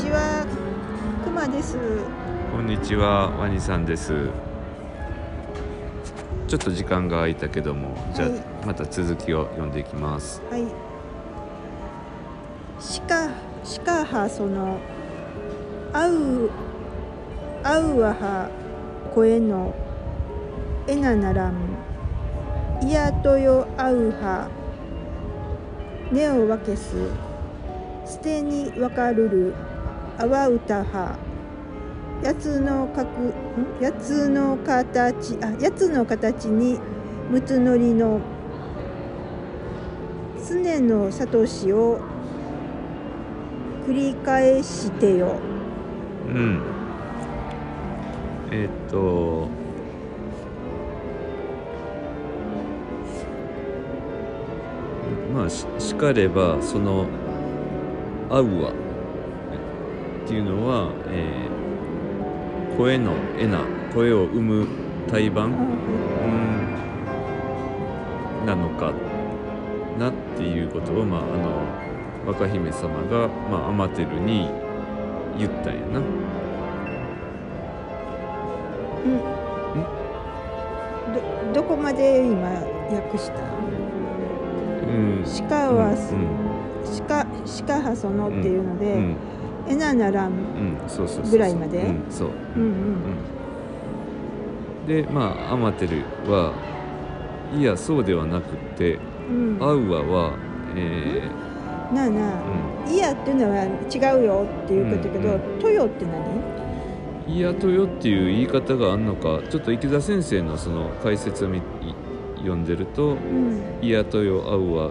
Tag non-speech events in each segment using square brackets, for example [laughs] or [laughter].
ちは、くまです。こんにちは、ワニさんです。ちょっと時間が空いたけども、じゃあ、はいまた続きを読んでいきます。はい。しか、しかはその。あう。あうはは。声の。えなならん。いやとよあうは。根を分けす。捨てに分かるる。あわうたは。やつのかく、やつの形、あ、やつの形に。むつのりの。常の聡を。繰り返してよ。うん。えーっと。まあ、し、しかれば、その。合うわ。っていうのは、えー声のえな、声を生む胎盤。うんなのかなっていうことを、まあ、あの若姫様が、まあ、アマテルに言ったんやな。ど、どこまで今訳した？うん、鹿は、うん鹿、鹿はそのっていうので。うん。うん、そうそうそうそうぐらいまで？うん、そう、うんうん。でまあアマテルはいやそうではなくってうん。アウアはえなあなあ。ーいやっていうのは違うよっていうことだけど、うんトヨって何？うん、いやとよっていう言い方があんのかちょっと池田先生のその解説を読んでるとうん。「いやとよアウア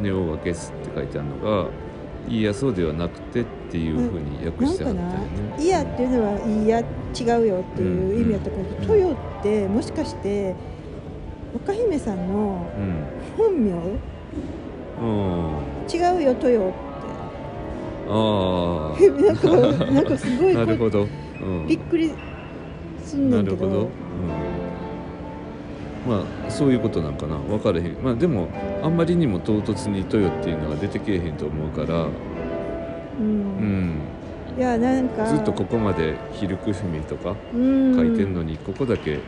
ネオワケス」って書いてあるのが「いやそうではなくて」っていうふうに訳してあったよねな。。いやっていうのは、いや、違うよっていう意味だったけど、うんトヨって、もしかして。若姫さんのうん本名。うん、違うよ、トヨっあて。[laughs] なんか、なんかすごい。なるほど、うん、びっくり。すんねけど。なんるほど、うん、まあそういうことなんかな。分からへん。まあでもあんまりにも唐突に「トヨ」っていうのが出てけえへんと思うから、う。うん。ん、いや、なんか。ずっとここまで「ヒルクフミ」とかうん。書いてんのにここだけ、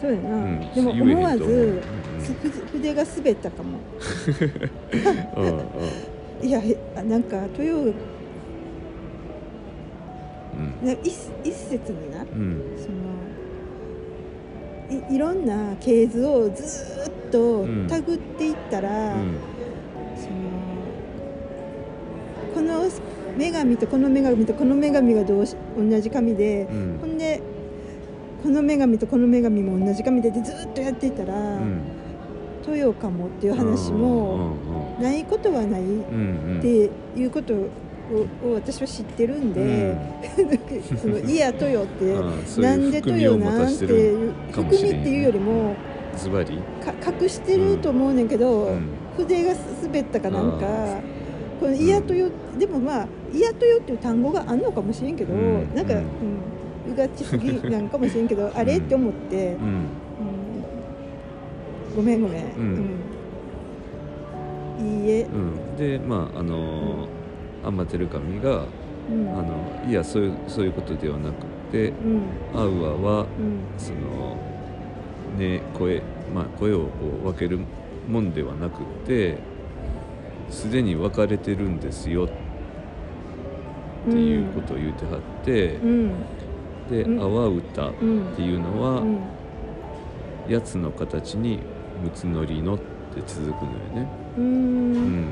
そうやな、うん、でも思わずううん。す筆が滑ったかも。[laughs] [laughs] いやなんか豊うん。な一一節にな。うん。そのいいろんな系図をずーっとうん。たぐっていったら、うん。そのこの女神とこの女神とこの女神がどうし同じ神で、うん。ほんでこの女神とこの女神も同じ神でってずーっとやっていったら、うん。豊かもっていう話もないことはないっていうことをを私は知ってるんで、[laughs] その「いや豊」ってああ [laughs] そうないんで豊なんてい含みっていうよりもズバリ、か隠してると思うねんけど、うん。筆が滑ったかなんあかこの「いや豊」でもまあ「いや豊」っていう単語があんのかもしれんけど、うん。なんか、ううんんうがちすぎなんかもしれんけど [laughs] あれ？って思って、うん。うん。ごめんごめん、ん。うん。いいえ、うん、でまああのーアンマテル神がうん。あのいやそういうそういうことではなくてうん。アウアはうん。そのね声まあ声をこう分けるもんではなくてすでに分かれてるんですよっていうことを言うてはってう、ん。でうん「阿波歌」っうんていうのはうん「やつの形にむつのりの」って続くのよね。ううんん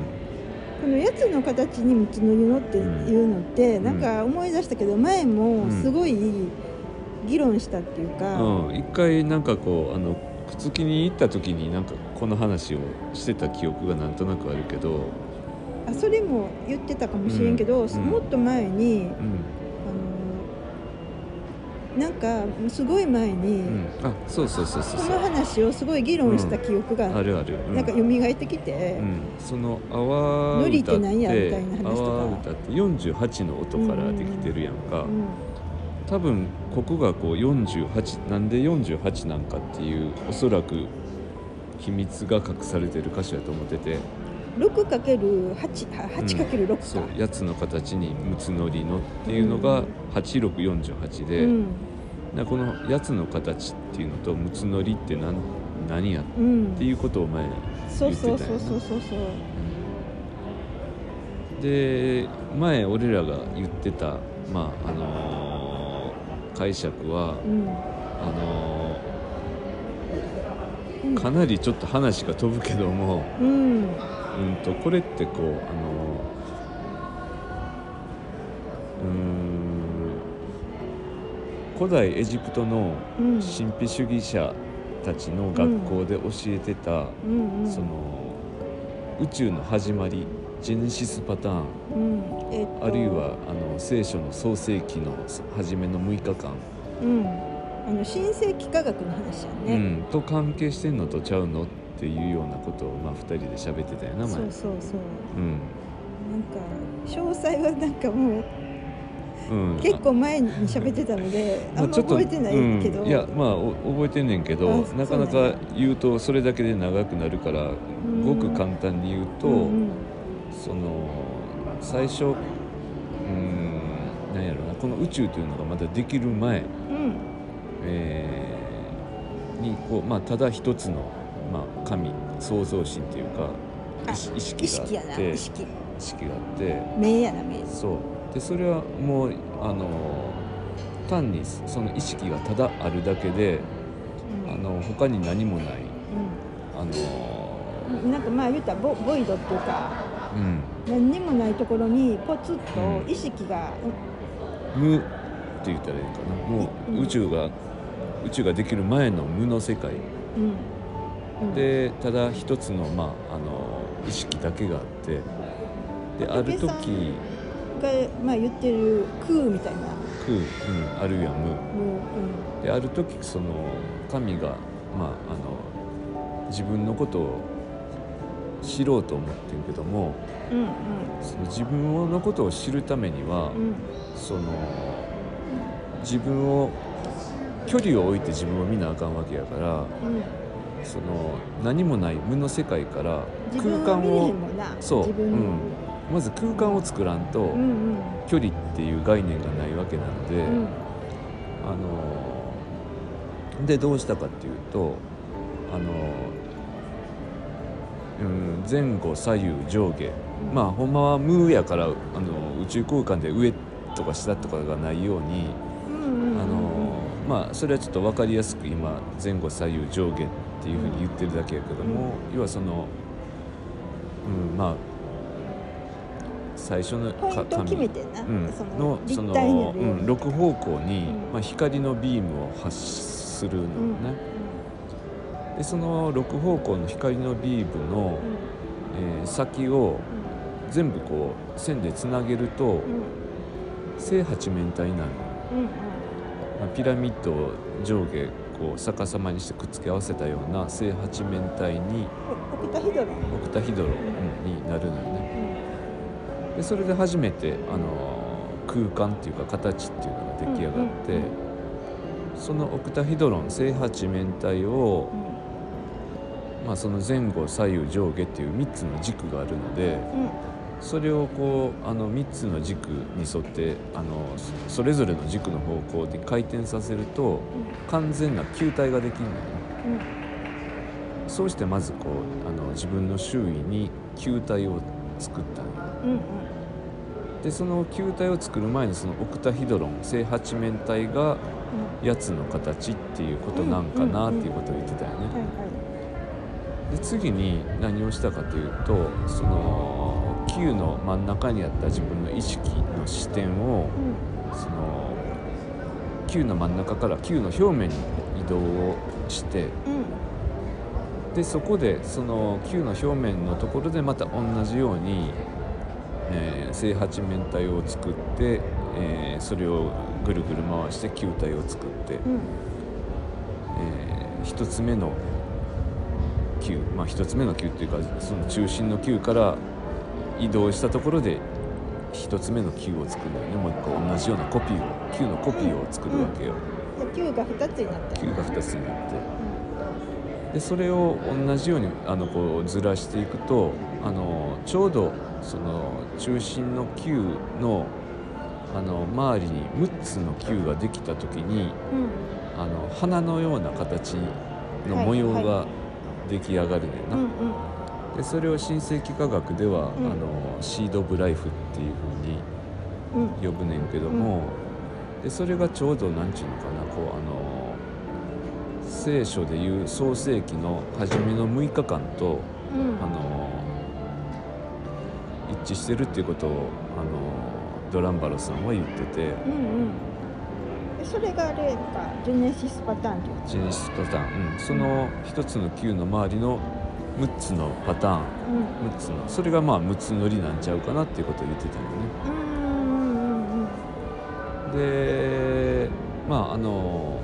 このやつの形にむつのりのっていうのって、ん。なんか思い出したけど前もすごい議論したっていうか、うん、一回なんかこうあの靴木に行った時になんかこの話をしてた記憶がなんとなくあるけど、あそれも言ってたかもしれんけど、うん。もっと前になんかすごい前に、うん、あそうそうそうそうその話をすごい議論した記憶が、ある。ある、うん、なんか蘇ってきてう、ん、その「阿波ノリって歌」何やみたいな話とか。歌って48の音からできてるやんか、うん多分ここがこう48なんで48なんかっていうおそらく秘密が隠されてる歌詞だと思ってて六かける八八かける六か。そう八つの形に六つのりのっていうのがうん。8648で、うん。なこの八つの形っていうのと六つのりって何何やっうんていうことを前そうそう言ってたよなそうそうそうそう。で前俺らが言ってたまああのー解釈はうん。あのうん。ーかなりちょっと話が飛ぶけども、うんうん、とこれってこうあのーうーん古代エジプトのうん神秘主義者たちの学校で教えてた、うんうんその宇宙の始まりジェネシスパターン。うん。えっと。あるいはあの聖書の創世記の初めの6日間、うん。あの新世紀科学の話やうね。ん、と関係してんのとちゃうの？っていうようなことを、まあ、2人で喋ってたよな前。そうそうそう。うん。なんか詳細はなんかもううん、結構前に喋ってたのであんま覚えてないけど、うん、いやまあお覚えてんねんけどあなかなか言うとそれだけで長くなるからん。ごく簡単に言うと、うんその最初うん何やろなこの宇宙というのがまだできる前、うん。えーにこう、まあ、ただ一つの、まあ、神創造神というかあ意識があってな意識。があって目やな目そう。でそれはもうあの単にその意識がただあるだけでうん。あの他に何もないあのうんなんかまあ言ったらボボイドっていうかうん。何にもないところにポツッとうん。意識が、無って言ったらいいかな。もうん。う宇宙が宇宙ができる前の無の世界。うんうん、でただ一つの,、まあ、あの意識だけがあってである時が、まあ、言ってる空みたいな。空、うん、あるいは無。もう、である時その神が、まあ、あの自分のことを知ろうと思ってるけどもうん、うん。その自分のことを知るためには、うん。その自分を距離を置いて自分を見なあかんわけやからうんその何もない無の世界から自空間分をそう、うん、まず空間を作らんと距離っていう概念がないわけなので、うん。あのでどうしたかっていうとあの、うん、前後左右上下。うん。まあほんまは無やからあの宇宙空間で上とか下とかがないようにあのまあそれはちょっと分かりやすく今前後左右上下っていうふうに言ってるだけやけども、要はその、うん、まあ最初のポイントを決めてんな、うん、そののそ立の、うん、6方向に、うん。まあ、光のビームを発するのね、でその6方向の光のビームの、えー先を全部こう線でつなげるとうん。うん正八面体になるまあ、ピラミッドを上下こう逆さまにしてくっつけ合わせたような正八面体にオクタヒドロ。ン、オクタヒドロ、うんになるのよね。でそれで初めて、あのー空間っていうか形っていうのが出来上がって、うんうんそのオクタヒドロン正八面体をう、ん。まあ、その前後左右上下っていう3つの軸があるのでうんそれをこうあの3つの軸に沿ってあのそそれぞれの軸の方向で回転させると完全な球体ができるのよね。うん。そうしてまずこうあの自分の周囲に球体を作ったのよ。うんうん。でその球体を作る前にそのオクタヒドロン正八面体がやつの形っていうことなんかなっていうことを言ってたよね。はい。で次に何をしたかというとその球の真ん中にあった自分の意識の視点をその球の真ん中から球の表面に移動をしてうん。うんでそこでその球の表面のところでまた同じように、えー正八面体を作って、えーそれをぐるぐる回して球体を作って、うん。え1つ目の球まあ1つ目の球っていうかその中心の球から移動したところで1つ目の球を作るのよね。もう一個同じようなコピーを球のコピーを作るわけよ、で球が二つになったよ球が2つになって。でそれを同じようにあのこうずらしていくとあのちょうどその中心の球のあの周りに6つの球ができた時にうん。あの花のような形の模様はいはが出来上がるねんな。うんうんでそれを新世紀科学では、うん。あのシード・オブ・ライフっていうふうにうん。呼ぶねんけども、でそれがちょうどなんちゅうのかなこうあの聖書でいう創世紀の初めの6日間と、うん。あの一致してるっていうことをあのドランバロさんは言ってて。うんうん。でそれがあれかジェネシスパターンジェネシスパターン、うん、その一つの球の周りの6つのパターン。うん。6つの。それがまあ6つ乗りなんちゃうかなっていうことを言ってたよね。でまああの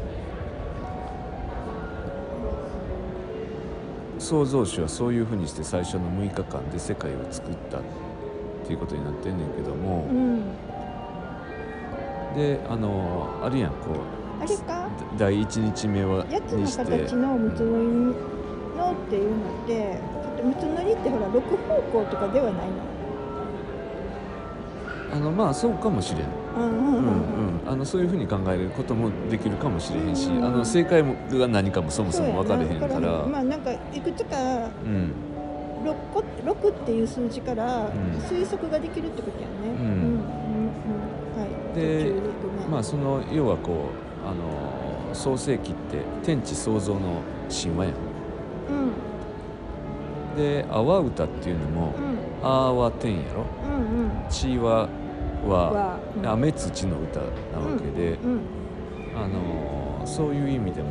創造主はそういうふうにして最初の6日間で世界を作ったっていうことになってんねんけども、うん。であのあるやんこあれか？う第1日目はにして。形のっていうのってむつのりってほら六方向とかではないの。あのまあそうかもしれん、うんうんうん。うんうん、あのそういうふうに考えることもできるかもしれへんし、うんあの正解が何かもそもそも分かれへんから。まあなんかいくつかうん。六個六っていう数字からん。推測ができるってことやね。うん。うんうん。で途中ごめんまあその要はこうあの創世記って天地創造の神話やんうんで阿波歌っていうのも「うん。あ」は天やろ？うんうん「ち」はははうん。雨土の歌なわけで、うんあのそういう意味でも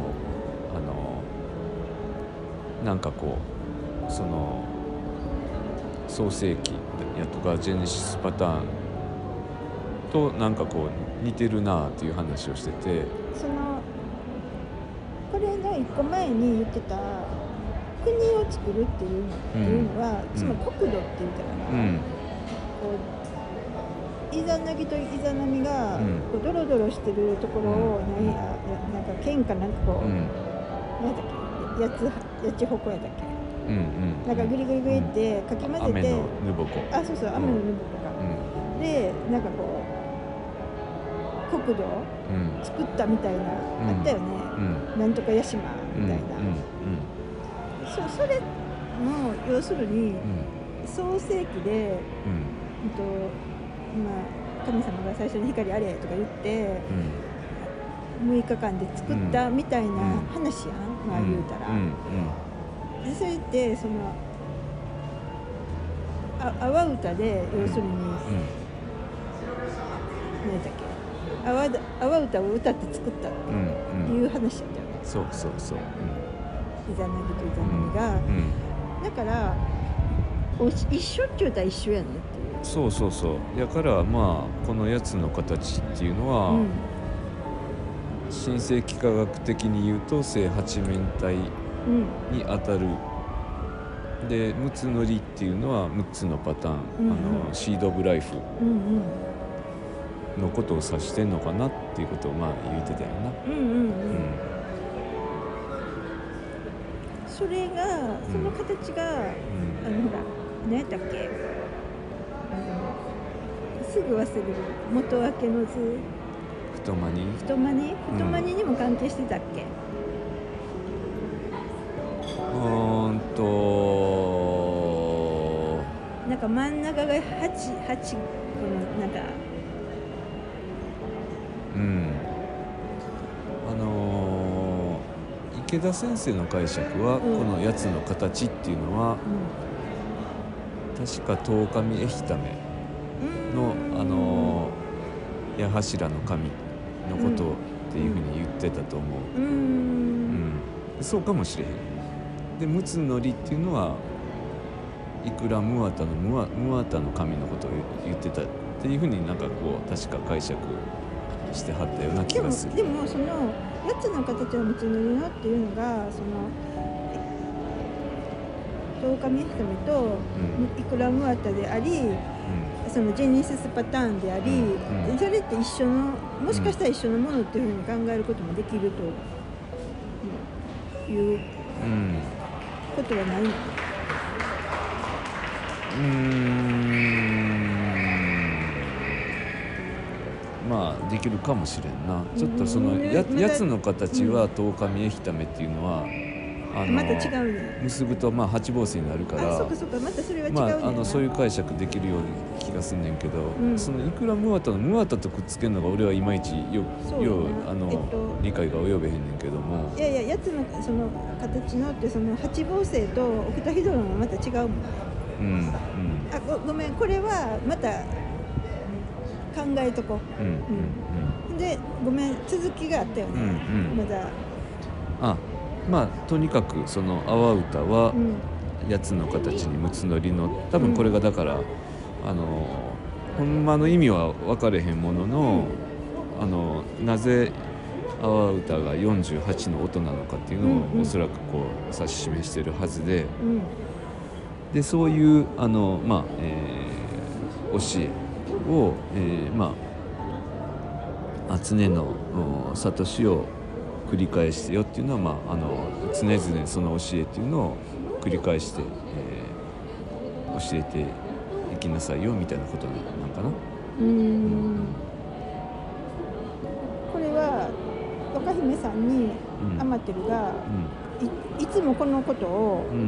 あのなんかこうその創世記やとかジェネシスパターンとなんかこう似てるなっていう話をしてて。そのこれの一個前に言ってた国を作るっていうのっていうのは、うん。つまり国土って言ったら、うん。こうイザナギとイザナミが、うん。こうドロドロしてるところを、うん。何やなんか剣かなんかこう、うん。なんだっけやつやちほこやだっけ？うんうん。なんかグリグリグリってかき混ぜ雨て、のぬぼこあそうそう雨のぬぼこが、うん。でなんかこう国土作ったみたいな、ん。あったよね、うん。なんとか屋島うんみたいな、そうそれも要するにうん。創世記で、うん。うんとまあ、神様が最初に光あれとか言ってうん。6日間で作ったみたいなうん。話やん、まあ言うたら、うん。でそれってそのあ阿波歌で要するに、うん。何だっけ？阿波歌を歌って作ったってうん。うん。いう話やったよね、そうそうそうイザナギとイザナミが、うん。だからおし一緒って言うたら一緒やねっていう。そうそうそう。やからまあこのやつの形っていうのは、うん。新世紀科学的に言うと正八面体うん。に当たる。で6つのりっていうのは6つのパターン、うんうん。あのシード・オブ・ライフ。うんのことを指してんのかなっていうことをまあ言ってたよな。うんうんうんうん。うんそれがその形が、あのほら何やったっけ。あのすぐ忘れる。元明けの図。太間に？太間に？太間ににも関係してたっけ、うーんと。なんか真ん中が八八このなんか。うん池田先生の解釈は、うん。このやつの形っていうのは確か十神絵ひためうんの、うん。あのー矢柱の神のことっていうふうに言ってたと思う、ううん。んそうかもしれへん。で陸奥のりっていうのはいくらムワタのムワムワタの神のことを言ってたっていうふうになんかこう確か解釈してはったような気がする。でもそのやつの形の道のりのっていうのがその十日目ひとめとうん。いくらムワタでありそのジェニシスパターンであり、うん。うん。それって一緒のもしかしたら一緒のものっていうふうに考えることもできるといううんことはないの？うーんまあできるかもしれんな。ちょっとそのやうん。やつの形は十日見えひためっていうのはあのまた違うね。結ぶとまあ八房水になるからあそっかそっか。またそれは違うあ、あのそういう解釈できるような気がすんねんけど、うん。そのいくらムワタのムワタとくっつけるのが俺はいまいちよようあの、えっと理解が及べへんねんけども。いやいややつのその形のってその八房星と奥田ヒドロンはまた違うもん。うんうん。あごごめん。これはまた考えとこう。んうんうでごめん続きがあったようんうんね、うん。まだ。あまあとにかくその阿波歌はうん。やつの形に六つのりの多分これがだから、あのほんまの意味は分かれへんものの、あのなぜ阿波歌が48の音なのかっていうのをおそらくこう指し示してるはずで。うん。でそういうあの、まあえー教えを、えーまあ常のお悟しを繰り返してよっていうのは、まあ、あの常々その教えっていうのを繰り返して、えー教えていきなさいよみたいなことなんかな？うーんこれは若姫さんにうんアマテルがいいつもこのことをうんう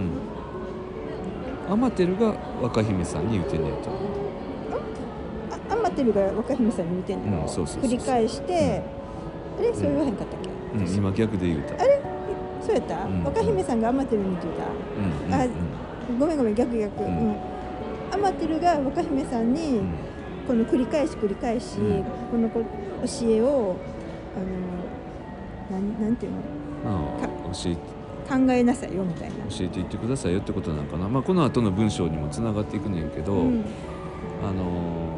んアマテルが若姫さんに言うてんねんと。あアマテルが若姫さんに言うてんの、うんそうそうそう。繰り返して、あれ？そう言わへんかったっけ、うん、今逆で言うた。あれ？そうやった、うん。若姫さんがアマテルに言ってうんうんあたごめんごめん逆逆、ううん。んアマテルが若姫さんに、うん。この繰り返し繰り返し、うん。このこ教えをあのなんなんていうの？まあ教えて。考えなさいよみたいな。教えていってくださいよってことなんかな、まあ、この後の文章にもつながっていくねんけど、うん。あの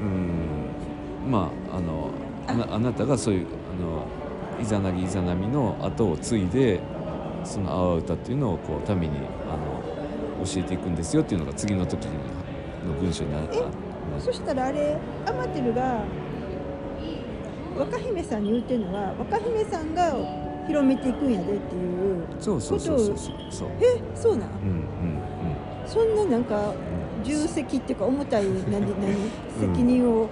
うん。まああのあ。なたがそういうあのイザナギイザナミの後を継いでその阿波歌っていうのをこう民にあの教えていくんですよっていうのが次の時の文章になるえそしたらあれアマテルが若姫さんに言うてるのは若姫さんが広めていくんやでっていうそうそうそうそうそうそう。えそうなんうんうん。そんななんか重責っていうか重たい何何責任を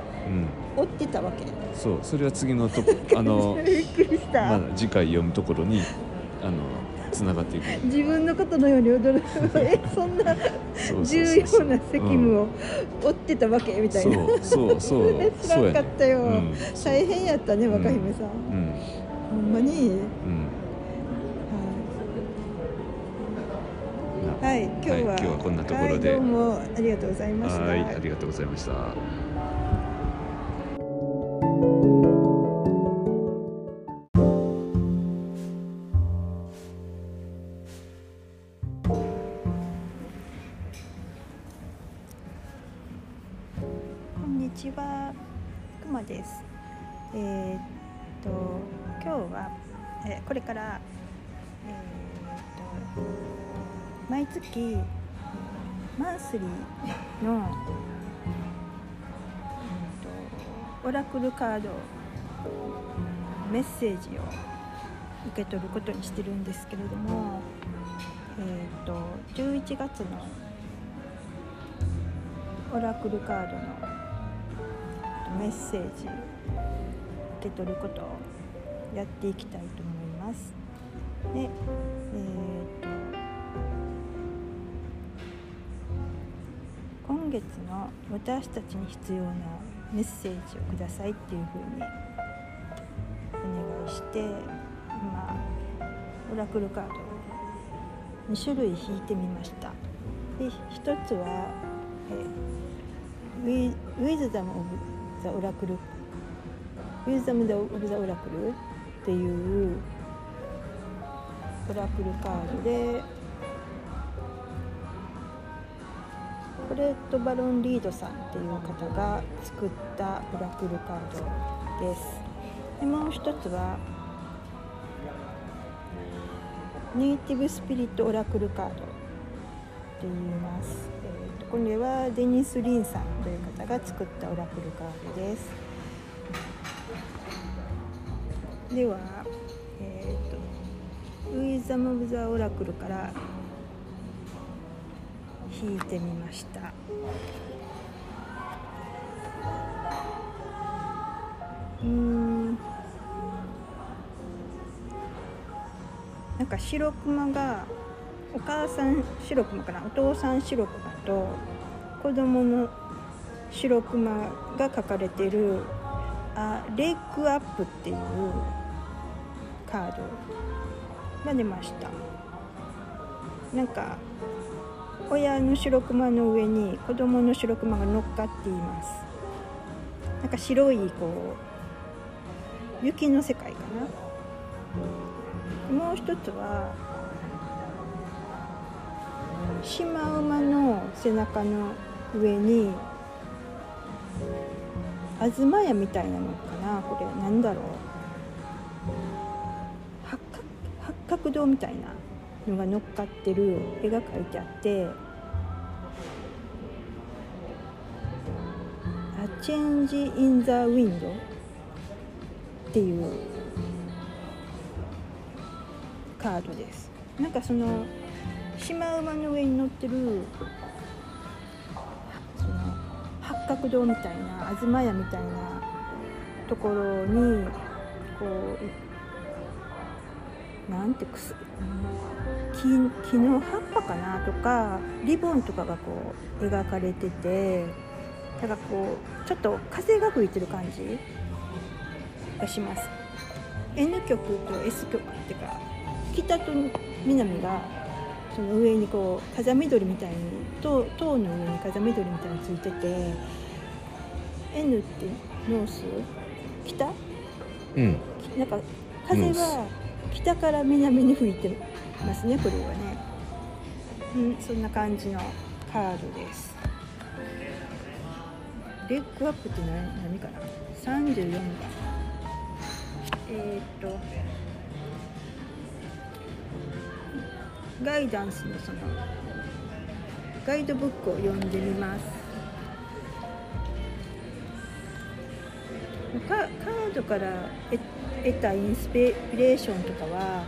負ってたわけ、そうそれは次のとこ [laughs] あのまだ次回読むところにあのつながっていく。自分のことのように驚く。えそんな重要な責務を負ってたわけみたいな、そうそうそう。知 [laughs] らんかったよ、大変やったね若姫さん、うん。ほんまに、うんはい、はい、今日は、はい今日はこんなところで。はい、どうもありがとうございました。はいありがとうございました毎月えーマンスリーの、うんとオラクルカードメッセージを受け取ることにしてるんですけれども、えーと11月のオラクルカードのメッセージ受け取ることをやっていきたいと思います。で、えー、と月の私たちに必要なメッセージをくださいっていうふうにお願いして、まあ、オラクルカードを2種類引いてみました。で一つは、えーウィウィズダム・オブ・ザ・オラクルウィズダム・オブ・ザ・オラクルっていうオラクルカードでレット・バロン・リードさんっていう方が作ったオラクルカードです。でもう一つはネイティブ・スピリット・オラクルカードって言います、えーとこれはデニス・リンさんという方が作ったオラクルカードです。では、えーとウィザム・オブ・ザ・オラクルから引いてみました。うん。なんか白熊がお母さん白熊かな？お父さん白熊と子供の白熊が書かれてるあレイクアップっていうカードが出ました。なんか親の白熊の上に子供の白熊が乗っかっています。なんか白いこう雪の世界かな。もう一つはシマウマの背中の上に東屋みたいなのかな。これなんだろう。八角八角堂みたいな。のが乗っかってる絵が描いてあって「A Change in the Wind」っていうカードです。なんかそのシマウマの上に乗ってるその八角堂みたいな東屋みたいなところにこうなんてくす木の葉っぱかなとかリボンとかがこう描かれててだからこうちょっと風が吹いてる感じがします。N 極と S 極っていうか北と南がその上にこう風緑みたいに塔塔の上に風緑みたいについてて N ってノース？北？うん。なんか風は北から南に吹いてますねこれはね。うんそんな感じのカードです。レッグアップって何何かな？34番。えー、っとガイダンスのそのガイドブックを読んでみます。カカードから得得たインスピレーションとかは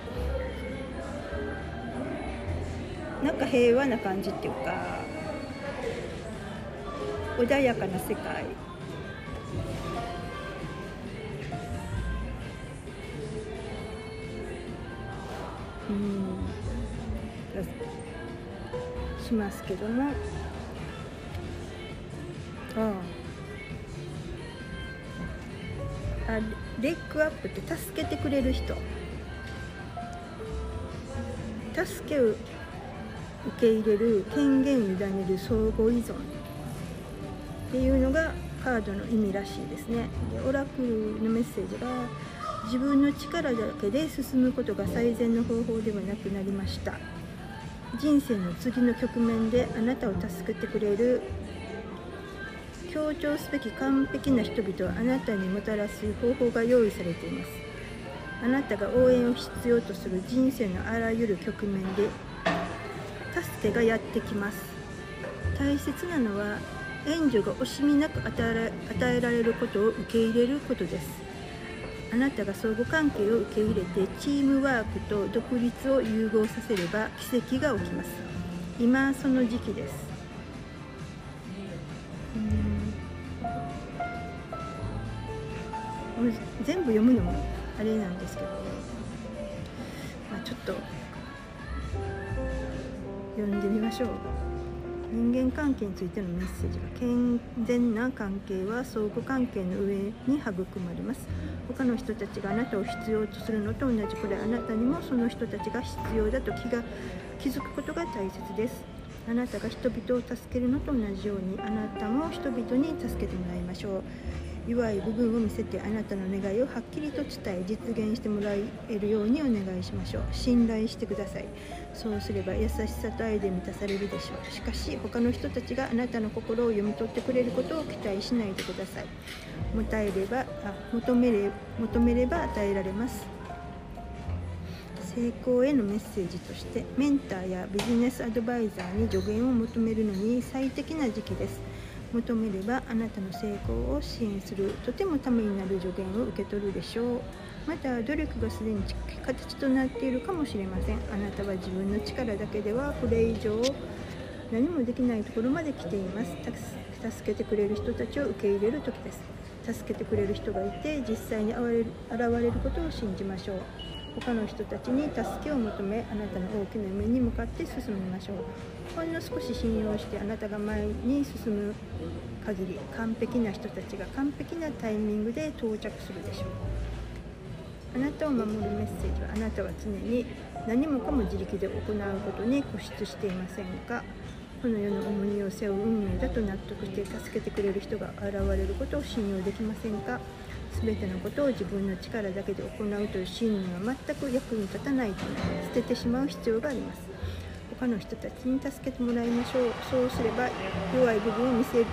なんか平和な感じっていうか穏やかな世界。うん。しますけども。ああ。あレッグアップって助けてくれる人。助けを受け入れる権限を委ねる相互依存っていうのがカードの意味らしいですね。でオラクルのメッセージが自分の力だけで進むことが最善の方法ではなくなりました。人生の次の局面であなたを助けてくれる強調すべき完璧な人々をあなたにもたらす方法が用意されています。あなたが応援を必要とする人生のあらゆる局面で助けがやってきます。大切なのは援助が惜しみなく与え与えられることを受け入れることです。あなたが相互関係を受け入れてチームワークと独立を融合させれば奇跡が起きます。今その時期です。うん。全部読むのもあれなんですけど、まあ、ちょっと読んでみましょう。人間関係についてのメッセージが健全な関係は相互関係の上に育まれます。他の人たちがあなたを必要とするのと同じくらいあなたにもその人たちが必要だと気が気づくことが大切です。あなたが人々を助けるのと同じようにあなたも人々に助けてもらいましょう。弱い部分を見せてあなたの願いをはっきりと伝え実現してもらえるようにお願いしましょう。信頼してください。そうすれば優しさと愛で満たされるでしょう。しかし他の人たちがあなたの心を読み取ってくれることを期待しないでください。求めればあ求めれ求めれば与えられます。成功へのメッセージとしてメンターやビジネスアドバイザーに助言を求めるのに最適な時期です。求めればあなたの成功を支援する。とてもためになる助言を受け取るでしょう。また努力がすでに形となっているかもしれません。あなたは自分の力だけではこれ以上何もできないところまで来ています。助けてくれる人たちを受け入れる時です。助けてくれる人がいて実際に現れることを信じましょう。他の人たちに助けを求めあなたの大きな夢に向かって進みましょう。ほんの少し信用してあなたが前に進む限り完璧な人たちが完璧なタイミングで到着するでしょう。あなたを守るメッセージはあなたは常に何もかも自力で行うことに固執していませんかこの世の重荷を背負う運命だと納得して助けてくれる人が現れることを信用できませんか？全てのことを自分の力だけで行うという信念は全く役に立たないと捨ててしまう必要があります。他の人たちに助けてもらいましょうそうすれば弱い部分を見せ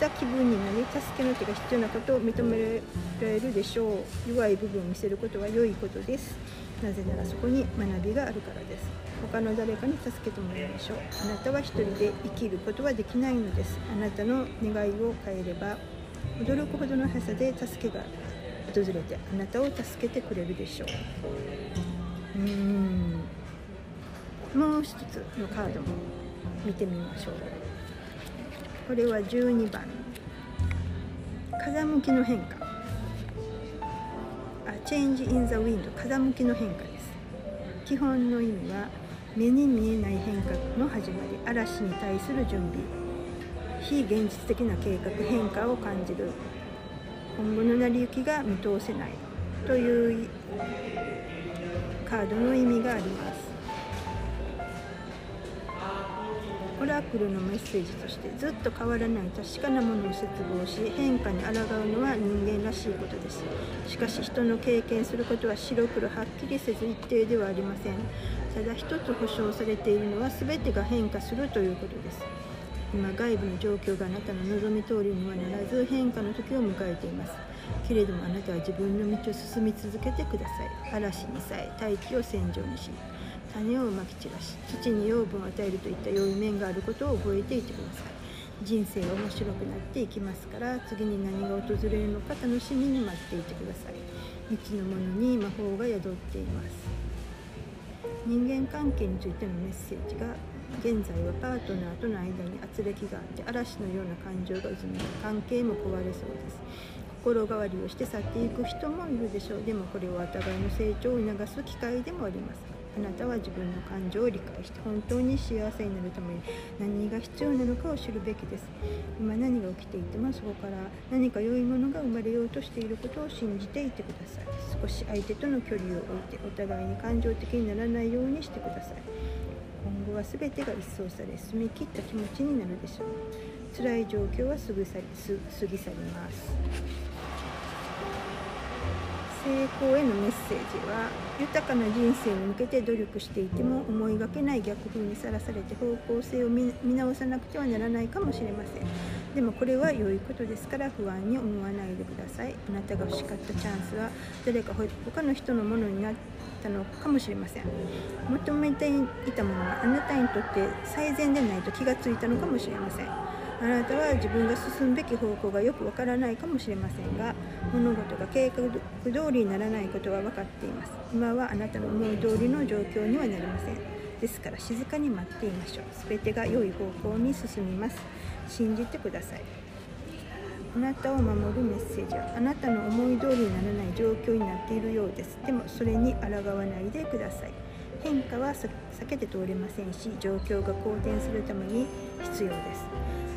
た気分になり助けの手が必要なことを認められるでしょう弱い部分を見せることは良いことです。なぜならそこに学びがあるからです。他の誰かに助けてもらいましょう。あなたは一人で生きることはできないのです。あなたの願いを変えれば驚くほどの速さで助けが訪れてあなたを助けてくれるでしょううん。もう一つのカードも見てみましょう。これは12番。風向きの変化あ Change in the wind 風向きの変化。です基本の意味は目に見えない変化の始まり。嵐に対する準備。非現実的な計画変化を感じる。今後の成り行きが見通せないというカードの意味があります。オラクルのメッセージとしてずっと変わらない確かなものを切望し変化に抗うのは人間らしいことです。しかし人の経験することは白黒はっきりせず一定ではありません。ただ一つ保証されているのは全てが変化するということです。今外部の状況があなたの望み通りにはならず変化の時を迎えています。けれどもあなたは自分の道を進み続けてください。嵐にさえ大気を戦場にし種をまき散らし土に養分を与えるといった良い面があることを覚えていてください。人生は面白くなっていきますから次に何が訪れるのか楽しみに待っていてください。未知のものに魔法が宿っています。人間関係についてのメッセージが現在はパートナーとの間に圧力があって嵐のような感情が渦み関係も壊れそうです。心変わりをして去っていく人もいるでしょう。でもこれはお互いの成長を促す機会でもあります。あなたは自分の感情を理解して本当に幸せになるために何が必要なのかを知るべきです。今何が起きていてもそこから何か良いものが生まれようとしていることを信じていてください。少し相手との距離を置いてお互いに感情的にならないようにしてください。今後は全てが一掃され澄み切った気持ちになるでしょう。辛い状況は過ぎ去り過ぎ去ります。成功へのメッセージは豊かな人生に向けて努力していても思いがけない逆風にさらされて方向性を見直さなくてはならないかもしれません。でもこれは良いことですから不安に思わないでください。あなたが欲しかったチャンスは誰か他の人のものになってたのかもしれません。求めていたものはあなたにとって最善でないと気がついたのかもしれません。あなたは自分が進むべき方向がよくわからないかもしれませんが物事が計画通りにならないことは分かっています。今はあなたの思い通りの状況にはなりません。ですから静かに待っていましょう。全てが良い方向に進みます。信じてください。あなたを守るメッセージはあなたの思い通りにならない状況になっているようです。でもそれに抗わないでください。変化は避けて通れませんし状況が好転するために必要です。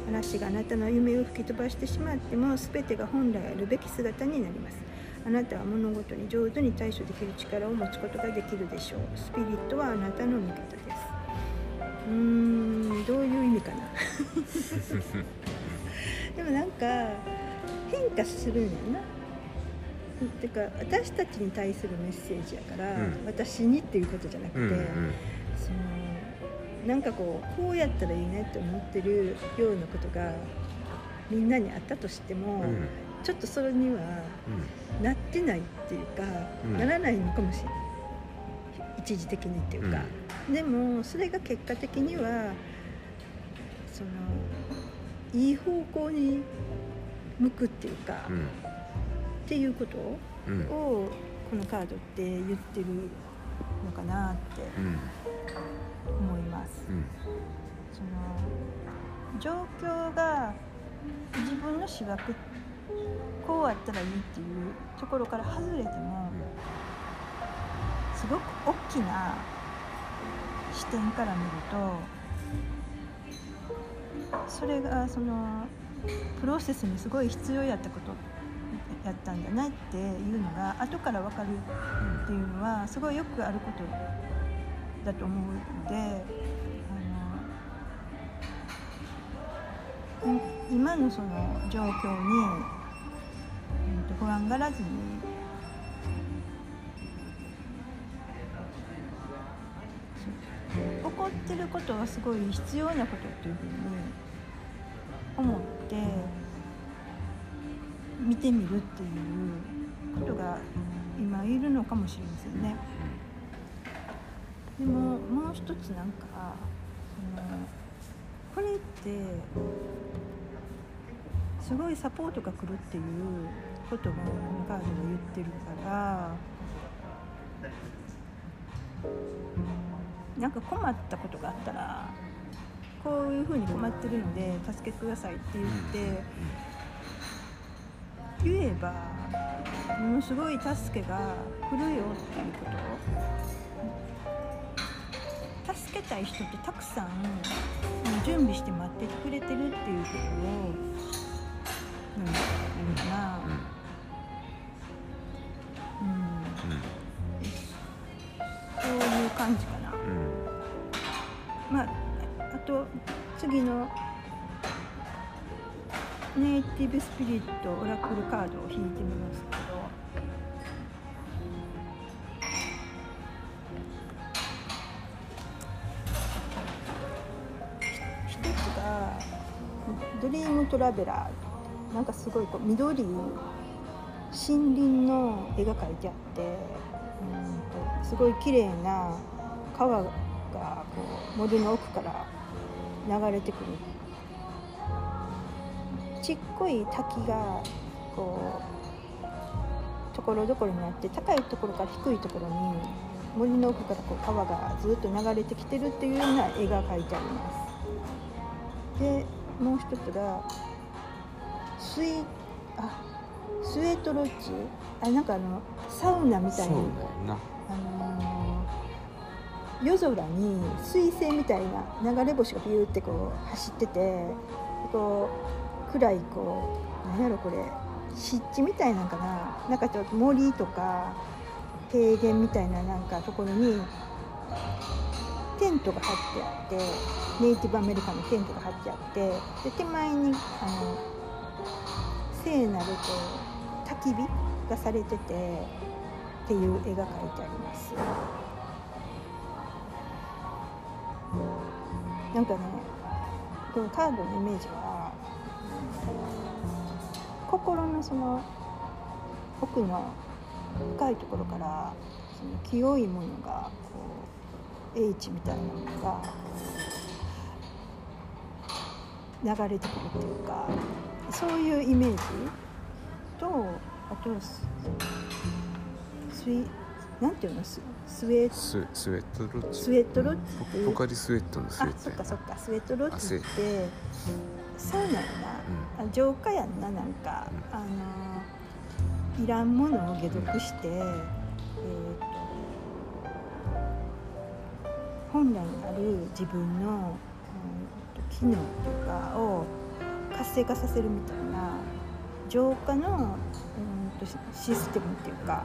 話があなたの夢を吹き飛ばしてしまっても全てが本来あるべき姿になります。あなたは物事に上手に対処できる力を持つことができるでしょう。スピリットはあなたの味方です。うーんどういう意味かな。[laughs] でもなんか変化するんやな。てか私たちに対するメッセージやから、うん、私にっていうことじゃなくて、うんうん、そのなんかこうこうやったらいいねって思ってるようなことがみんなにあったとしても、うん、ちょっとそれにはなってないっていうか、うん、ならないのかもしれない。一時的にっていうか、うん、でもそれが結果的にはそのいい方向に向くっていうか、っていうことをここのカードって言ってるのかなってうん。思います。うん。その状況が自分の思惑こうあったらいいっていうところから外れてもすごく大きな視点から見るとそれがそのプロセスにすごい必要やったことやったんだなっていうのが後から分かるっていうのはすごいよくあることだと思うのであの今のその状況に、うんと不安がらずにることはすごい必要なことっていうふうに思って見てみるっていうことが今いるのかもしれませんね。でももう一つなんかそのこれってすごいサポートが来るっていうこともカードが言ってるからなんか困ったことがあったらこういうふうに困ってるので助けてくださいって言って言えばものすごい助けが来るよっていうこと。助けたい人ってたくさん準備して待っててくれてるっていうことをなんだろうな。ピリットオラクルカードを引いてみますけど。一つがドリームトラベラーなんかすごいこう緑森林の絵が描いてあってうんとすごい綺麗な川がこう森の奥から流れてくるちっこい滝がこうところどころにあって高いところから低いところに森の奥からこう川がずっと流れてきてるっていうような絵が描いてあります。でもう一つがスイあスウェートロッジ？あなんかあのサウナみたそいうな。あのー夜空に彗星みたいな流れ星がビューってこう走っててこう暗いこう何やろこれ湿地みたいなんかな。なんかちょっと森とか平原みたいななんかところにテントが張ってあってネイティブアメリカのテントが張ってあってで手前にあの聖なるこう焚き火がされててっていう絵が描いてあります。なんかねこのカードのイメージは心のその奥の深いところからその清いものがこう英知みたいなものが流れてくるっていうかそういうイメージとあとススイなんていうの？ススウェーススウェットロッジ。スウェットロッジっていう？ポポカリスエットのスウェあットやそっかそっか。スウェットロッジっあてサウナやな、あ浄化やんななんか、うん。あのいらんものを解毒して、えーと本来ある自分の、うんと機能っていうかを活性化させるみたいな浄化の、うんとシシステムっていうか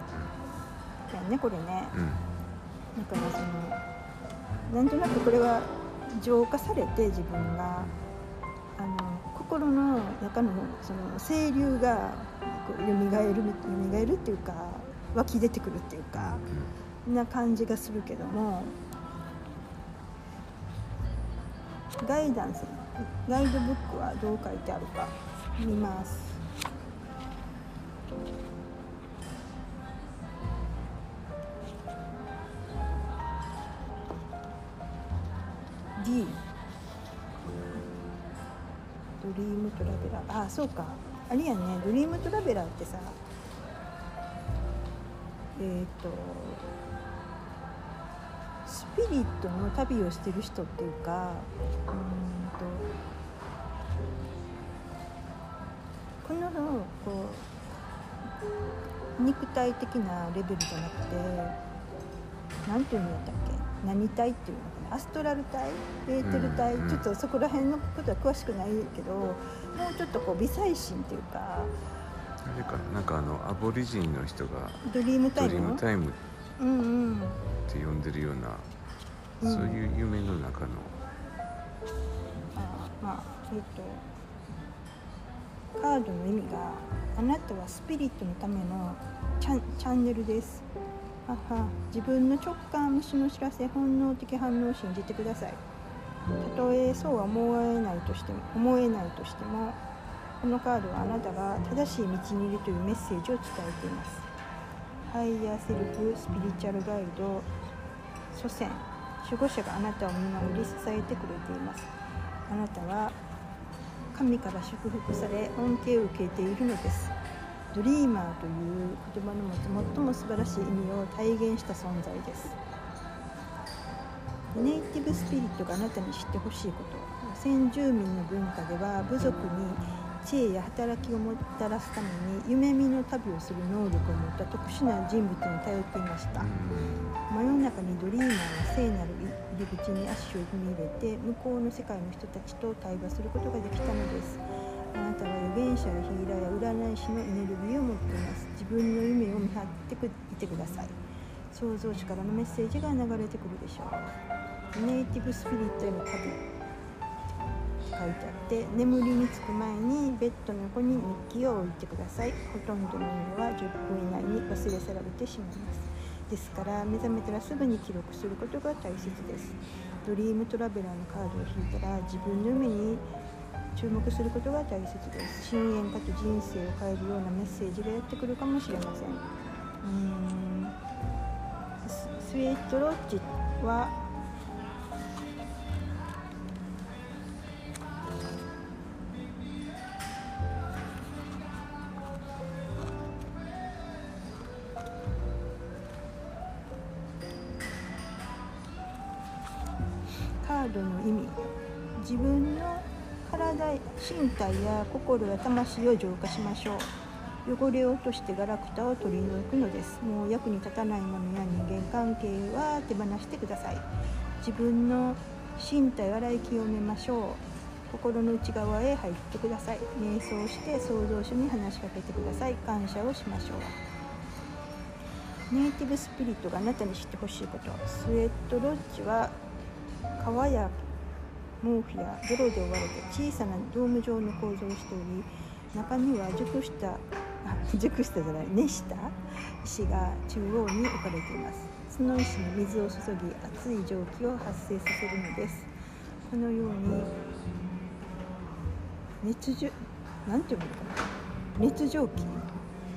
やねこれね。うん。だからそのなんとなくこれは浄化されて自分があの心の中のその清流がこう蘇る蘇るっていうか湧き出てくるっていうかな感じがするけどもガイダンスガイドブックはどう書いてあるか見ます。あそうか。あれやねドリームトラベラーってさえー、とスピリットの旅をしてる人っていうか。うんとこのこう肉体的なレベルじゃなくて何ていうんだったっけ何体っていうのアストラル体エーテル体、うんちょっとそこら辺のことは詳しくないけどもうちょっとこう微細心っていうかあれかななんかあのアボリジンの人がドリームタドリーイムムタイムっうんうん。て呼んでるような、うんそういう夢の中の。あまあえっ、とカードの意味があなたはスピリットのためのチャンチャンネルですはは自分の直感虫の知らせ本能的反応を信じてください。たとえそうは思えないとしても思えないとしてもこのカードはあなたが正しい道にいるというメッセージを伝えています。ハイヤーセルフスピリチュアルガイド祖先守護者があなたを見守り支えてくれています。あなたは神から祝福され恩恵を受けているのです。ドリーマーという言葉の持つ最も素晴らしい意味を体現した存在です。ネイティブスピリットがあなたに知ってほしいこと。先住民の文化では部族に知恵や働きをもたらすために夢見の旅をする能力を持った特殊な人物に頼っていました、真夜中にドリーマーは聖なる入り口に足を踏み入れて向こうの世界の人たちと対話することができたのです。あなたは預言者やヒーラーや占い師のエネルギーを持っています。自分の夢を見張ってくいてください。創造主からのメッセージが流れてくるでしょう。ネイティブスピリットへの旅書いてあって眠りにつく前にベッドの横に日記を置いてください。ほとんどの夢は10分以内に忘れ去られてしまいます。ですから目覚めたらすぐに記録することが大切です。ドリームトラベラーのカードを引いたら自分の夢に注目することが大切です。深淵化と人生を変えるようなメッセージがやってくるかもしれません。うん。ススウェートロッジはカードの意味。自分の体身体や心や魂を浄化しましょう。汚れを落としてガラクタを取り除くのです。もう役に立たないものや人間関係は手放してください。自分の身体を洗い清めましょう。心の内側へ入ってください。瞑想して創造主に話しかけてください。感謝をしましょう。ネイティブスピリットがあなたに知ってほしいこと。スウェットロッジは川や毛布や泥で覆われた小さなドーム状の構造をしており中には熟したあ熟したじゃない熱した石が中央に置かれています。その石に水を注ぎ熱い蒸気を発生させるのです。このように熱じゅなんていうのかな。熱蒸気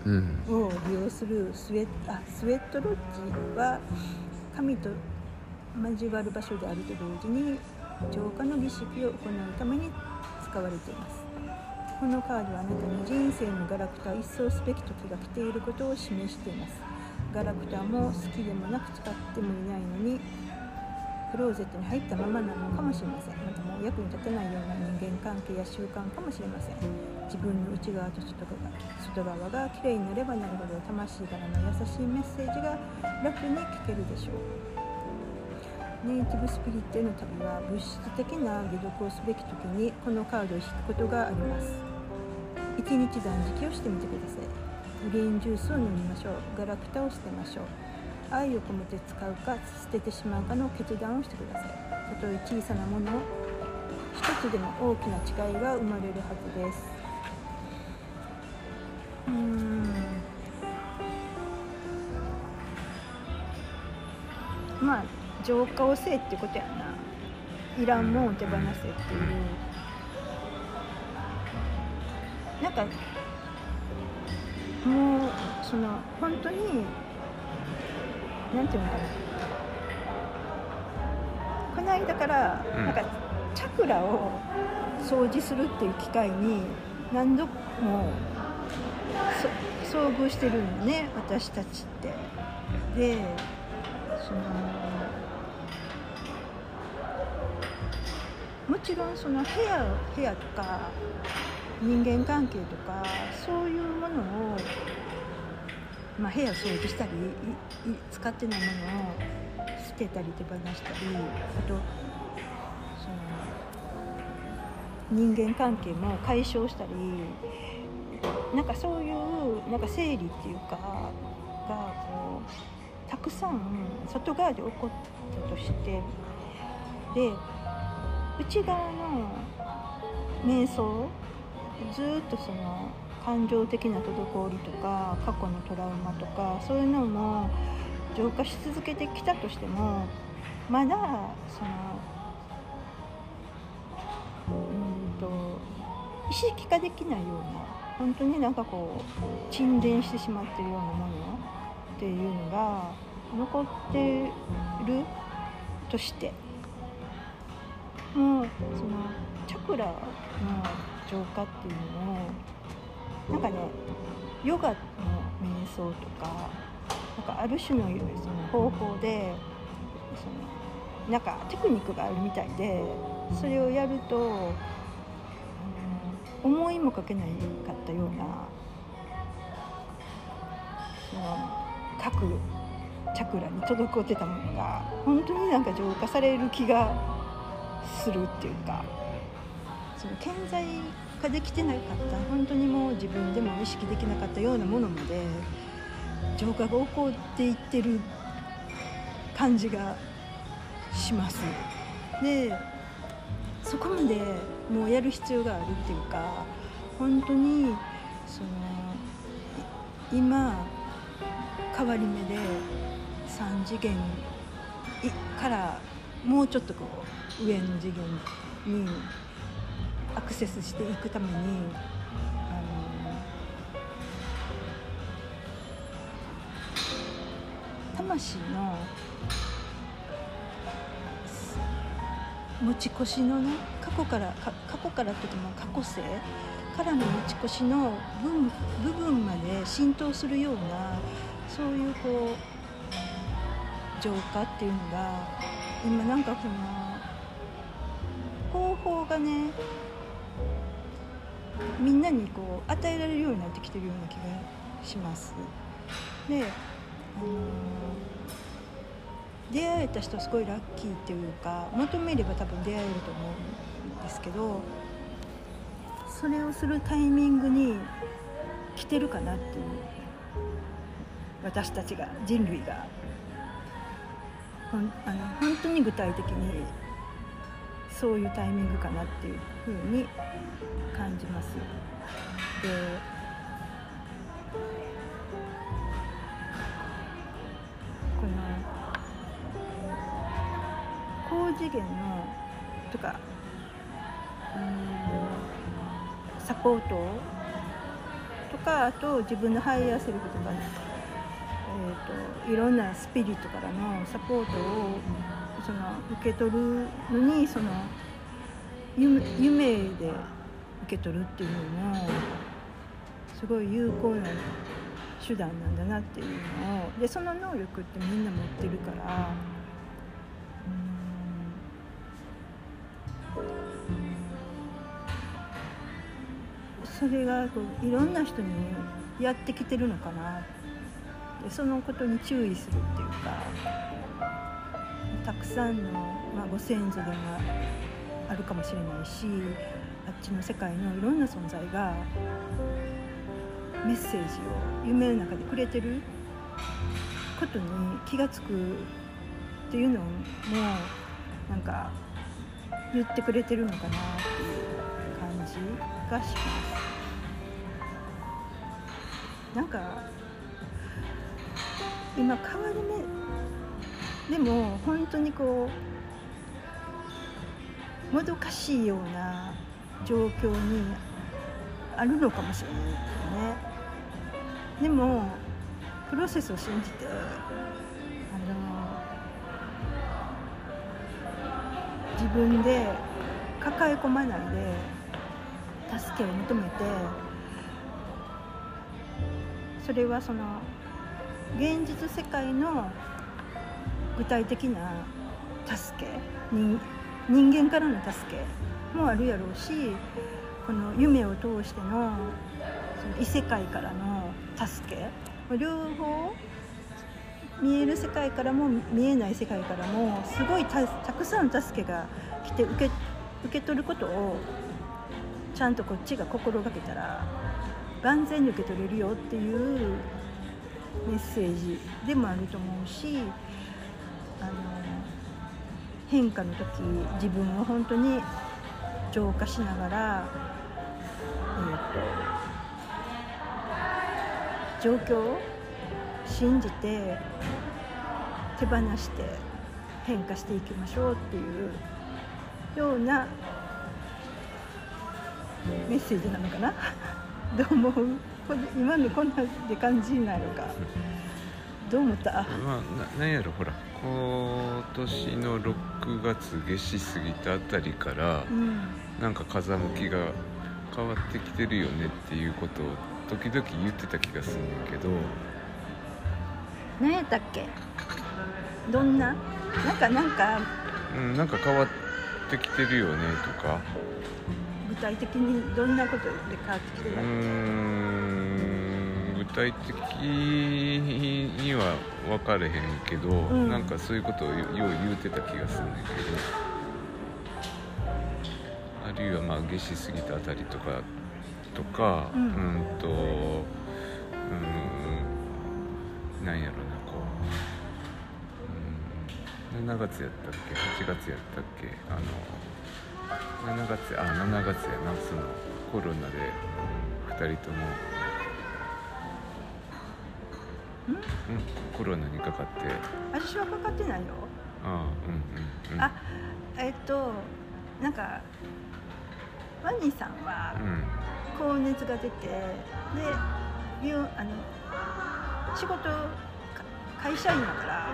うん。を利用するスウェあスウェットロッジは神と交わる場所であると同時に浄化の儀式を行うために使われています。このカードはあなたに人生のガラクタを一掃すべき時が来ていることを示しています。ガラクタも好きでもなく使ってもいないのにクローゼットに入ったままなのかもしれません。またもう役に立たないような人間関係や習慣かもしれません。自分の内側と外側外側がきれいになればなるほど魂からの優しいメッセージが楽に聞けるでしょう。ネイティブスピリットへの旅は物質的な解読をすべき時にこのカードを引くことがあります。一日断食をしてみてください。グリーンジュースを飲みましょう。ガラクタを捨てましょう。愛を込めて使うか捨ててしまうかの決断をしてください。たとえ小さなもの一つでも大きな違いが生まれるはずです。うーん。まあ浄化をせえってことやな。いらんもんを手放せっていう。なんかもうその本当になんていうのかな。この間からうん。なんかチャクラを掃除するっていう機会に何度もそ遭遇してるのね私たちって。でそのもちろんその部屋部屋とか人間関係とかそういうものを、まあ、部屋掃除したり使ってないものを捨てたり手放したりあとその人間関係も解消したりなんかそういうなんか整理っていうかがこうたくさん外側で起こったとしてで内側の瞑想ずっとその感情的な滞りとか過去のトラウマとかそういうのも浄化し続けてきたとしてもまだそのうんと意識化できないような本当になんかこう沈殿してしまってるようなものっていうのが残ってるとしてもうそのチャクラの浄化っていうのをなんかねヨガの瞑想とかなんかある種のその方法でそのなんかテクニックがあるみたいでそれをやると思いもかけないかったようなその各チャクラに滞ってたものが本当になんか浄化される気がするっていうかその顕在化できてなかった本当にもう自分でも意識できなかったようなものまで浄化が起こっていってる感じがします。でそこまでもうやる必要があるっていうか本当にその今変わり目で3次元からもうちょっとこう上の次元にアクセスしていくためにあの魂の持ち越しのね過去から過去からって言っても過去性からの持ち越しの部部分まで浸透するようなそういうこう浄化っていうのが今なんかこのねみんなにこう与えられるようになってきてるような気がします。で、あの出会えた人すごいラッキーっていうか求めれば多分出会えると思うんですけどそれをするタイミングに来てるかなっていう私たちが人類がほんあの本当に具体的にそういうタイミングかなっていうふうに感じます。でこの高次元のとかうんサポートとかあと自分のハイヤーセルフとか、ね、えーと、いろんなスピリットからのサポートをその受け取るのにその夢で受け取るっていうのもすごい有効な手段なんだなっていうのをでその能力ってみんな持ってるからそれがこういろんな人にやってきてるのかなでそのことに注意するっていうか。たくさんの、まあ、ご先祖でもあるかもしれないしあっちの世界のいろんな存在がメッセージを夢の中でくれてることに気が付くっていうのもなんか言ってくれてるのかなっていう感じがします。なんか今変わり目でも本当にこうもどかしいような状況にあるのかもしれないですね。でもプロセスを信じてあの自分で抱え込まないで助けを求めてそれはその現実世界の具体的な助け人人間からの助けもあるやろうしこの夢を通してのその異世界からの助け両方見える世界からも見えない世界からもすごいたたくさん助けが来て受け受け取ることをちゃんとこっちが心がけたら万全に受け取れるよっていうメッセージでもあると思うしあの変化の時自分を本当に浄化しながら、えー、と状況を信じて手放して変化していきましょうっていうようなメッセージなのかな？[laughs] どう思う？今のこんなで感じないのか。どう思った？まあなんやろほら。今年の6月夏至過ぎたあたりから、うん。なんか風向きが変わってきてるよねっていうことを時々言ってた気がするんだけど。何やったっけ？どんな？なんかなんか。うん、なんか変わってきてるよねとか。具体的にどんなことで変わってきてる？うーん。具体的には分かれへんけど、ん。なんかそういうことをよよう言うてた気がするんだけどあるいはまあ夏至過ぎたあたりとかとか、うん。とうーんなんやろなこう、うん、7月やったっけ？8月やったっけ？あの7月あ7月やな。そのコロナで2人とも、んうん、コロナにかかって。私はかかってないよ。ああうんうんうん。あえっとなんかワニさんはうん。高熱が出てで病あの仕事か会社員だから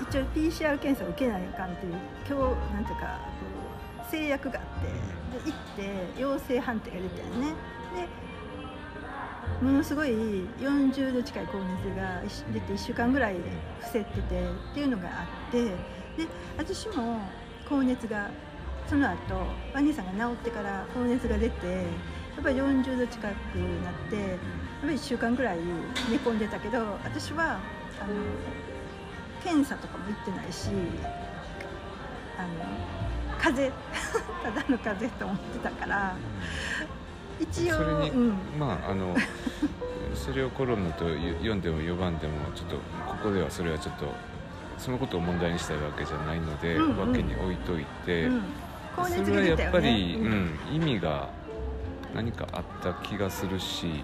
一応 PCR 検査を受けないかんっていう今日なんていうか制約があってで行って陽性判定が出たよね。でものすごい40度近い高熱が出て1週間ぐらい伏せててっていうのがあってで私も高熱がその後ワニさんが治ってから高熱が出てやっぱり40度近くなってやっぱり1週間ぐらい寝込んでたけど私はあの検査とかも行ってないしあの風邪 [laughs] ただの風邪と思ってたから一応それに、うん、まああの [laughs] それをコロナとよ読んでも呼ばんでもちょっとここではそれはちょっとそのことを問題にしたいわけじゃないので、うんうん。わけに置いといて、うん、それはやっぱり、ううんん意味が何かあった気がするし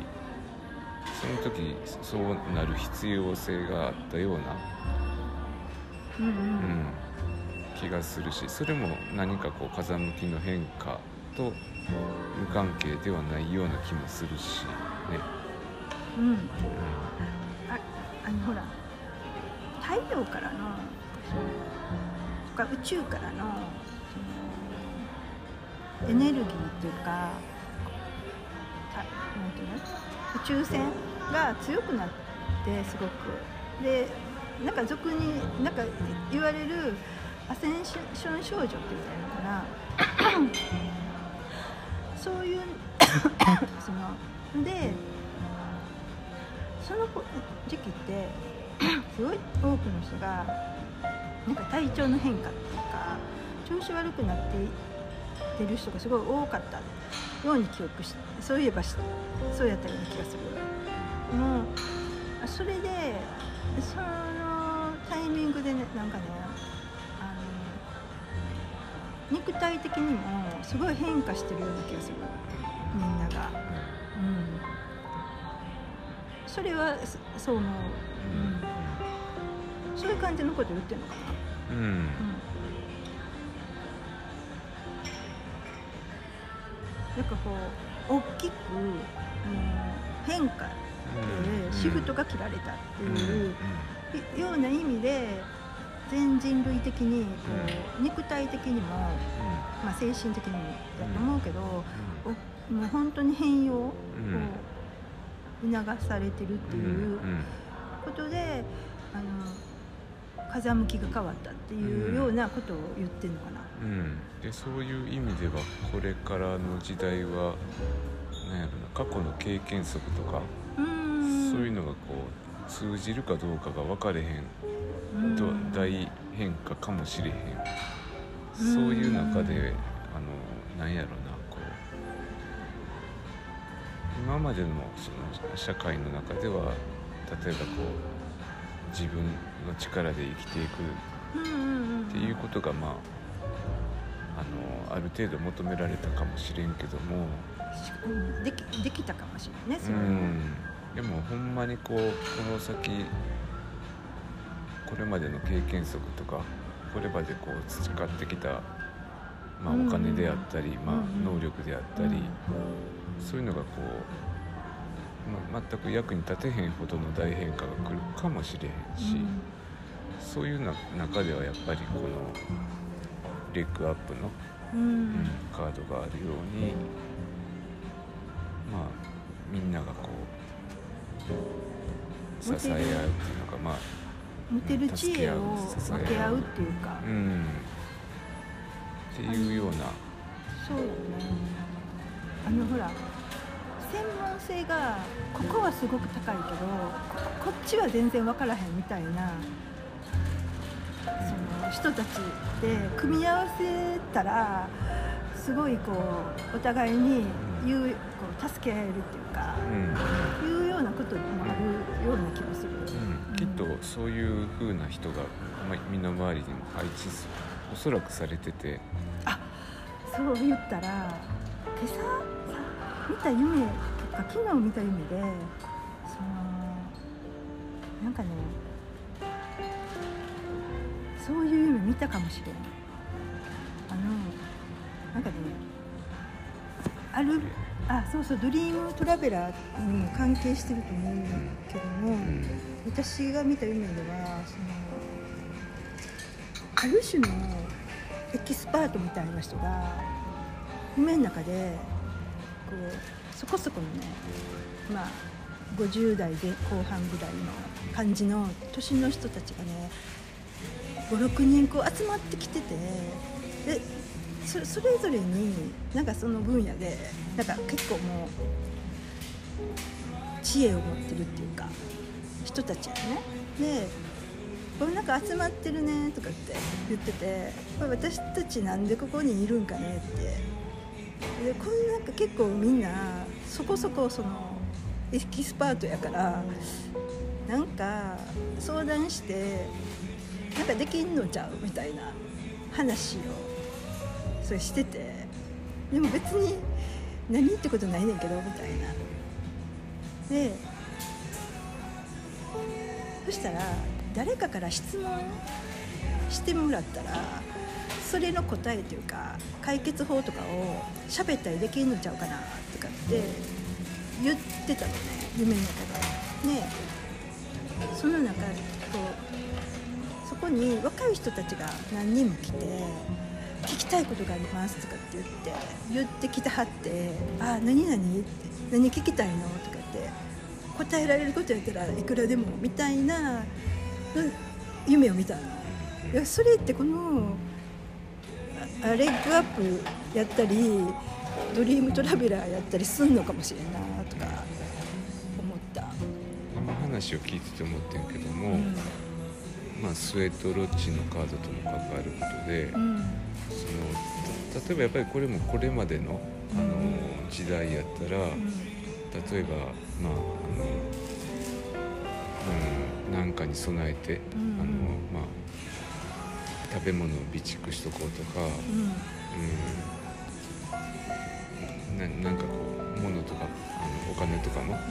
その時そうなる必要性があったような、うんうん。うん、気がするしそれも何かこう風向きの変化と無関係ではないような気もするしね。うん。うん。ああのほら太陽からのとか宇宙からのそのエネルギーっていうかたなんていうの？宇宙船が強くなってすごく。でなんか俗になんか言われるアセンション少女って言ったらいいのかな？そういうそのでその時期ってすごい多くの人がなんか体調の変化っていうか調子悪くなっていってる人がすごい多かったように記憶してそういえばそうやったような気がする。もうそれでそのタイミングでねなんかね肉体的にもすごい変化してるような気がするみんなが。うん。それはそそう思う、うん、そういう感じのこと言ってるのかな、うん。うん。うん、なんかこう大きくもう変化でシフトが切られたっていういような意味で全人類的にこう肉体的にも、まあ、精神的にもだと思うけど、おもう本当に変容をうん。促されてるっていうことで、あの風向きが変わったっていうようなことを言ってるのかな。うん、でそういう意味ではこれからの時代は何やろな過去の経験則とかそういうのがこう通じるかどうかが分かれへんと大変化かもしれへん。そういう中であの何やろなこう。今までのその社会の中では例えばこう自分の力で生きていくっていうことがまああのある程度求められたかもしれんけども。できできたかもしれないねそれうん。でもほんまにこうこの先これまでの経験則とかこれまでこう培ってきた、まあ、お金であったり、まあ、能力であったり、そういうのがこう、まあ、全く役に立てへんほどの大変化が来るかもしれへんし、そういうな中ではやっぱりこのレッグアップの、うん、カードがあるようにまあみんながこう支え合うっていうのがまあ持てる知恵を分け合うっていうか、うん、っていうような。そうだね。あのほら専門性がここはすごく高いけどこっちは全然分からへんみたいなその人たちで組み合わせたらすごいこうお互いに言うこう助け合えるっていうか、うん、いうようなこともあるような気もする、うん、きっとそういうふうな人が、身の回りにも配置おそらくされてて。あそう言ったら今朝見た夢とか昨日見た夢でそのなんかねそういう夢見たかもしれないあのなんかねあるあそうそうドリームトラベラーにも関係してると思うんだけども、うん、私が見た夢ではそのある種のエキスパートみたいな人が夢の中でこうそこそこのねまあ50代で後半ぐらいの感じの年の人たちがね56人こう集まってきててでそそれぞれになんかその分野でなんか結構もう知恵を持ってるっていうか人たちやね。でこれなんか集まってるねとかって言っててこれ私たちなんでここにいるんかねって。でこれなんか結構みんなそこそこそのエキスパートやからなんか相談してなんかできんのちゃうみたいな話をそれしててでも別に何ってことないねんけどみたいなでそしたら誰かから質問してもらったらそれの答えというか解決法とかを喋ったりできんのちゃうかなとかって言ってたのね夢の中で。ねその中こうそこに若い人たちが何人も来て「聞きたいことがあります」とかって言って言ってきてはって「あ何何?」って「何聞きたいの?」とかって答えられることやったらいくらでもみたいな夢を見たの。いやそれってこのレッグアップやったりドリームトラベラーやったりすんのかもしれんなとか思った今話を聞いてて思ってんけども、うんまあ、スウェットロッチのカードとも関わることで、うん、その例えばやっぱりこれもこれまでのあの時代やったら、うん、例えばまああの、うん、なんかに備えて、うん、あのまあ、食べ物を備蓄しとこうとか、うん、ななんかこう物とかあのお金とかも、あの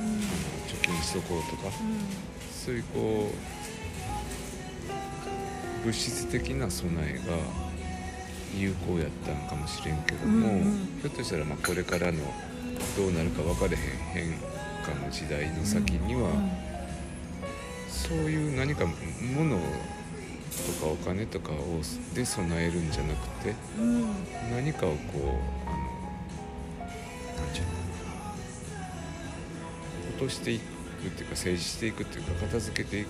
貯金しとこうとか、そういうこう物質的な備えが有効やったんかもしれんけども、うんうん、ひょっとしたらまあこれからのどうなるか分かれへん変化の時代の先には、うんうん、そういう何か物とかお金とかをで備えるんじゃなくて、うん、何かをこうあの何ちゅうのとしていくっていうか整理していくっていうか片付けていく。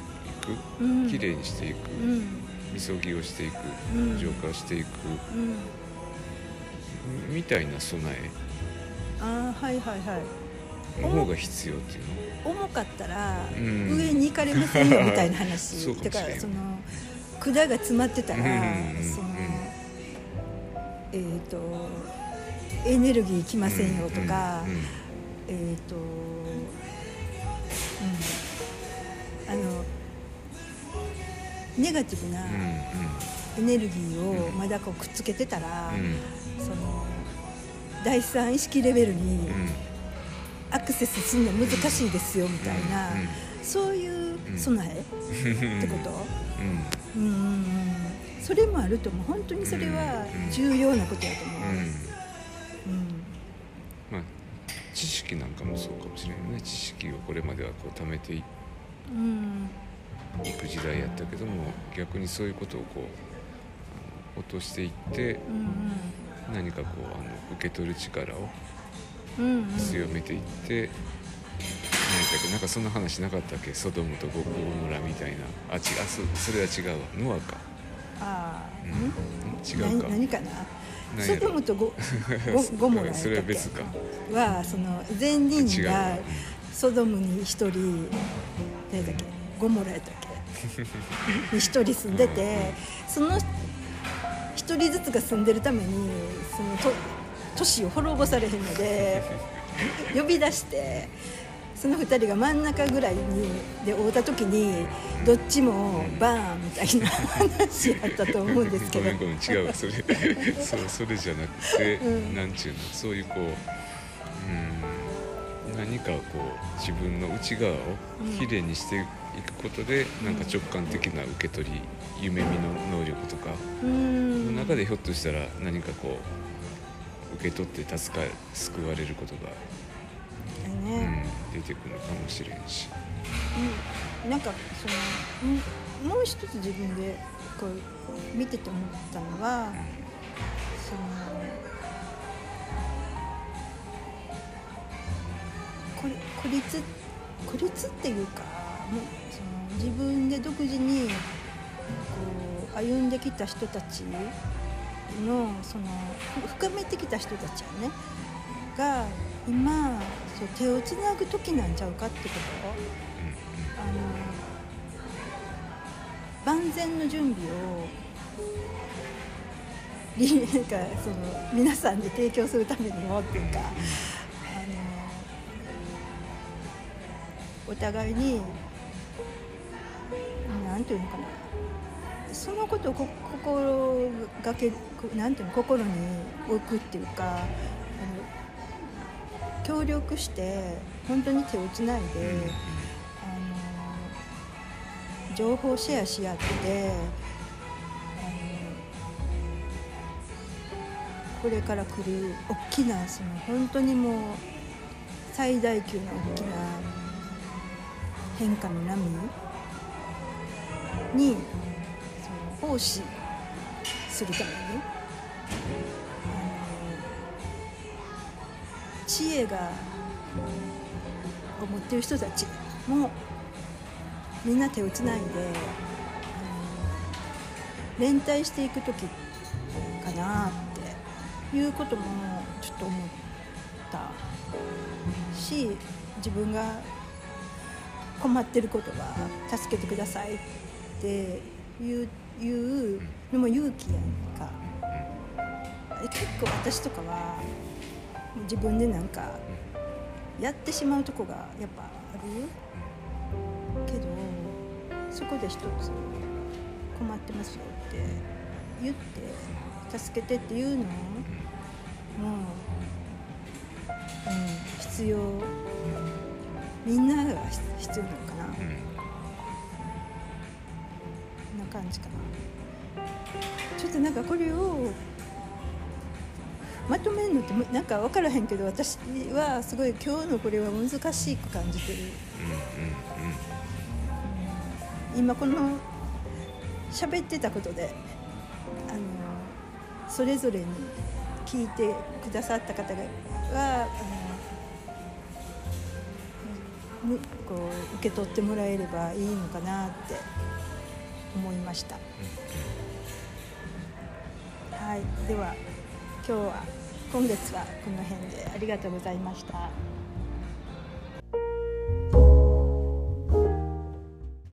うん。きれいにしていく、うんみそぎをしていくうん浄化していく、うん。みたいな備えああはいはいはい。の方が必要っていうの？重かったらうん。上に行かれませんよみたいな話。[laughs] そうかだからその管が詰まってたら、そのえっ、とエネルギーいきませんよとか、えっ、とネガティブなエネルギーをまだこうくっつけてたら、その第三意識レベルにうん。アクセスするの難しいですよみたいな、そういう備えうんってこと、うん。うん。それもあると思う。本当にそれは重要なことやと思う、うん。うん。まあ知識なんかもそうかもしれないね。知識をこれまではこう貯めていうんく時代やったけども逆にそういうことをこう落としていってうん何かこうあの受け取る力をうんうん。うん強めていって、何だっけなんかそんな話なかったっけ？ソドムとゴゴモラみたいな。あ違うそそれは違うわ。ノアか、ああ、うん、違うか。何何かな？ソドムとゴゴ [laughs] ゴモラそれは別か。はその善人違うわ。がソドムに一人何だっけ？ゴモラやったっけ？に一人住んでてその一人ずつが住んでるためにそのと都市を滅ぼされへんので [laughs] 呼び出してその二人が真ん中ぐらいにで会うた時にどっちもバーンみたいな話やったと思うんですけど。ごめんごめん違うわそれ。[laughs] そうそれじゃなくて、うん。なんちゅうの？そういうこううん何かこう自分の内側をきれいにしていくことで、なんか直感的な受け取り夢見の能力とかの中でひょっとしたら何かこう受け取って助かる救われることが、うね、ん、出てくるのかもしれんし。うん、なんかそのんもう一つ自分でこう見てて思ったのはその孤立孤立っていうかもうその自分で独自にこう歩んできた人たちのそのふ深めてきた人たちやねが今そう手をつなぐ時なんちゃうかってこと。あの万全の準備をなんかその皆さんに提供するためにもっていうか。お互いになんていうのかなそのことをこ心がけこなんていうの心に置くっていうかあの協力して本当に手をつないで。あの情報シェアし合ってあのこれから来る大きなその本当にもう最大級の大きな変化の波に奉仕するために知恵がを持ってる人たちもみんな手をつないで、連帯していく時かなっていうこともちょっと思ったし自分が困ってることは助けてくださいっていういうのも勇気やんか。結構私とかは自分でなんかやってしまうとこがやっぱあるけどそこで一つ困ってますよって言って助けてっていうのも、うん、必要みんなが必要なのかな、うん。な感じかな。ちょっとなんかこれをまとめるのってむなんか分からへんけど私はすごい今日のこれは難しく感じてる。今この喋ってたことであのそれぞれに聞いてくださった方がはこう受け取ってもらえればいいのかなって思いました。はい、では今日は今月はこの辺でありがとうございました。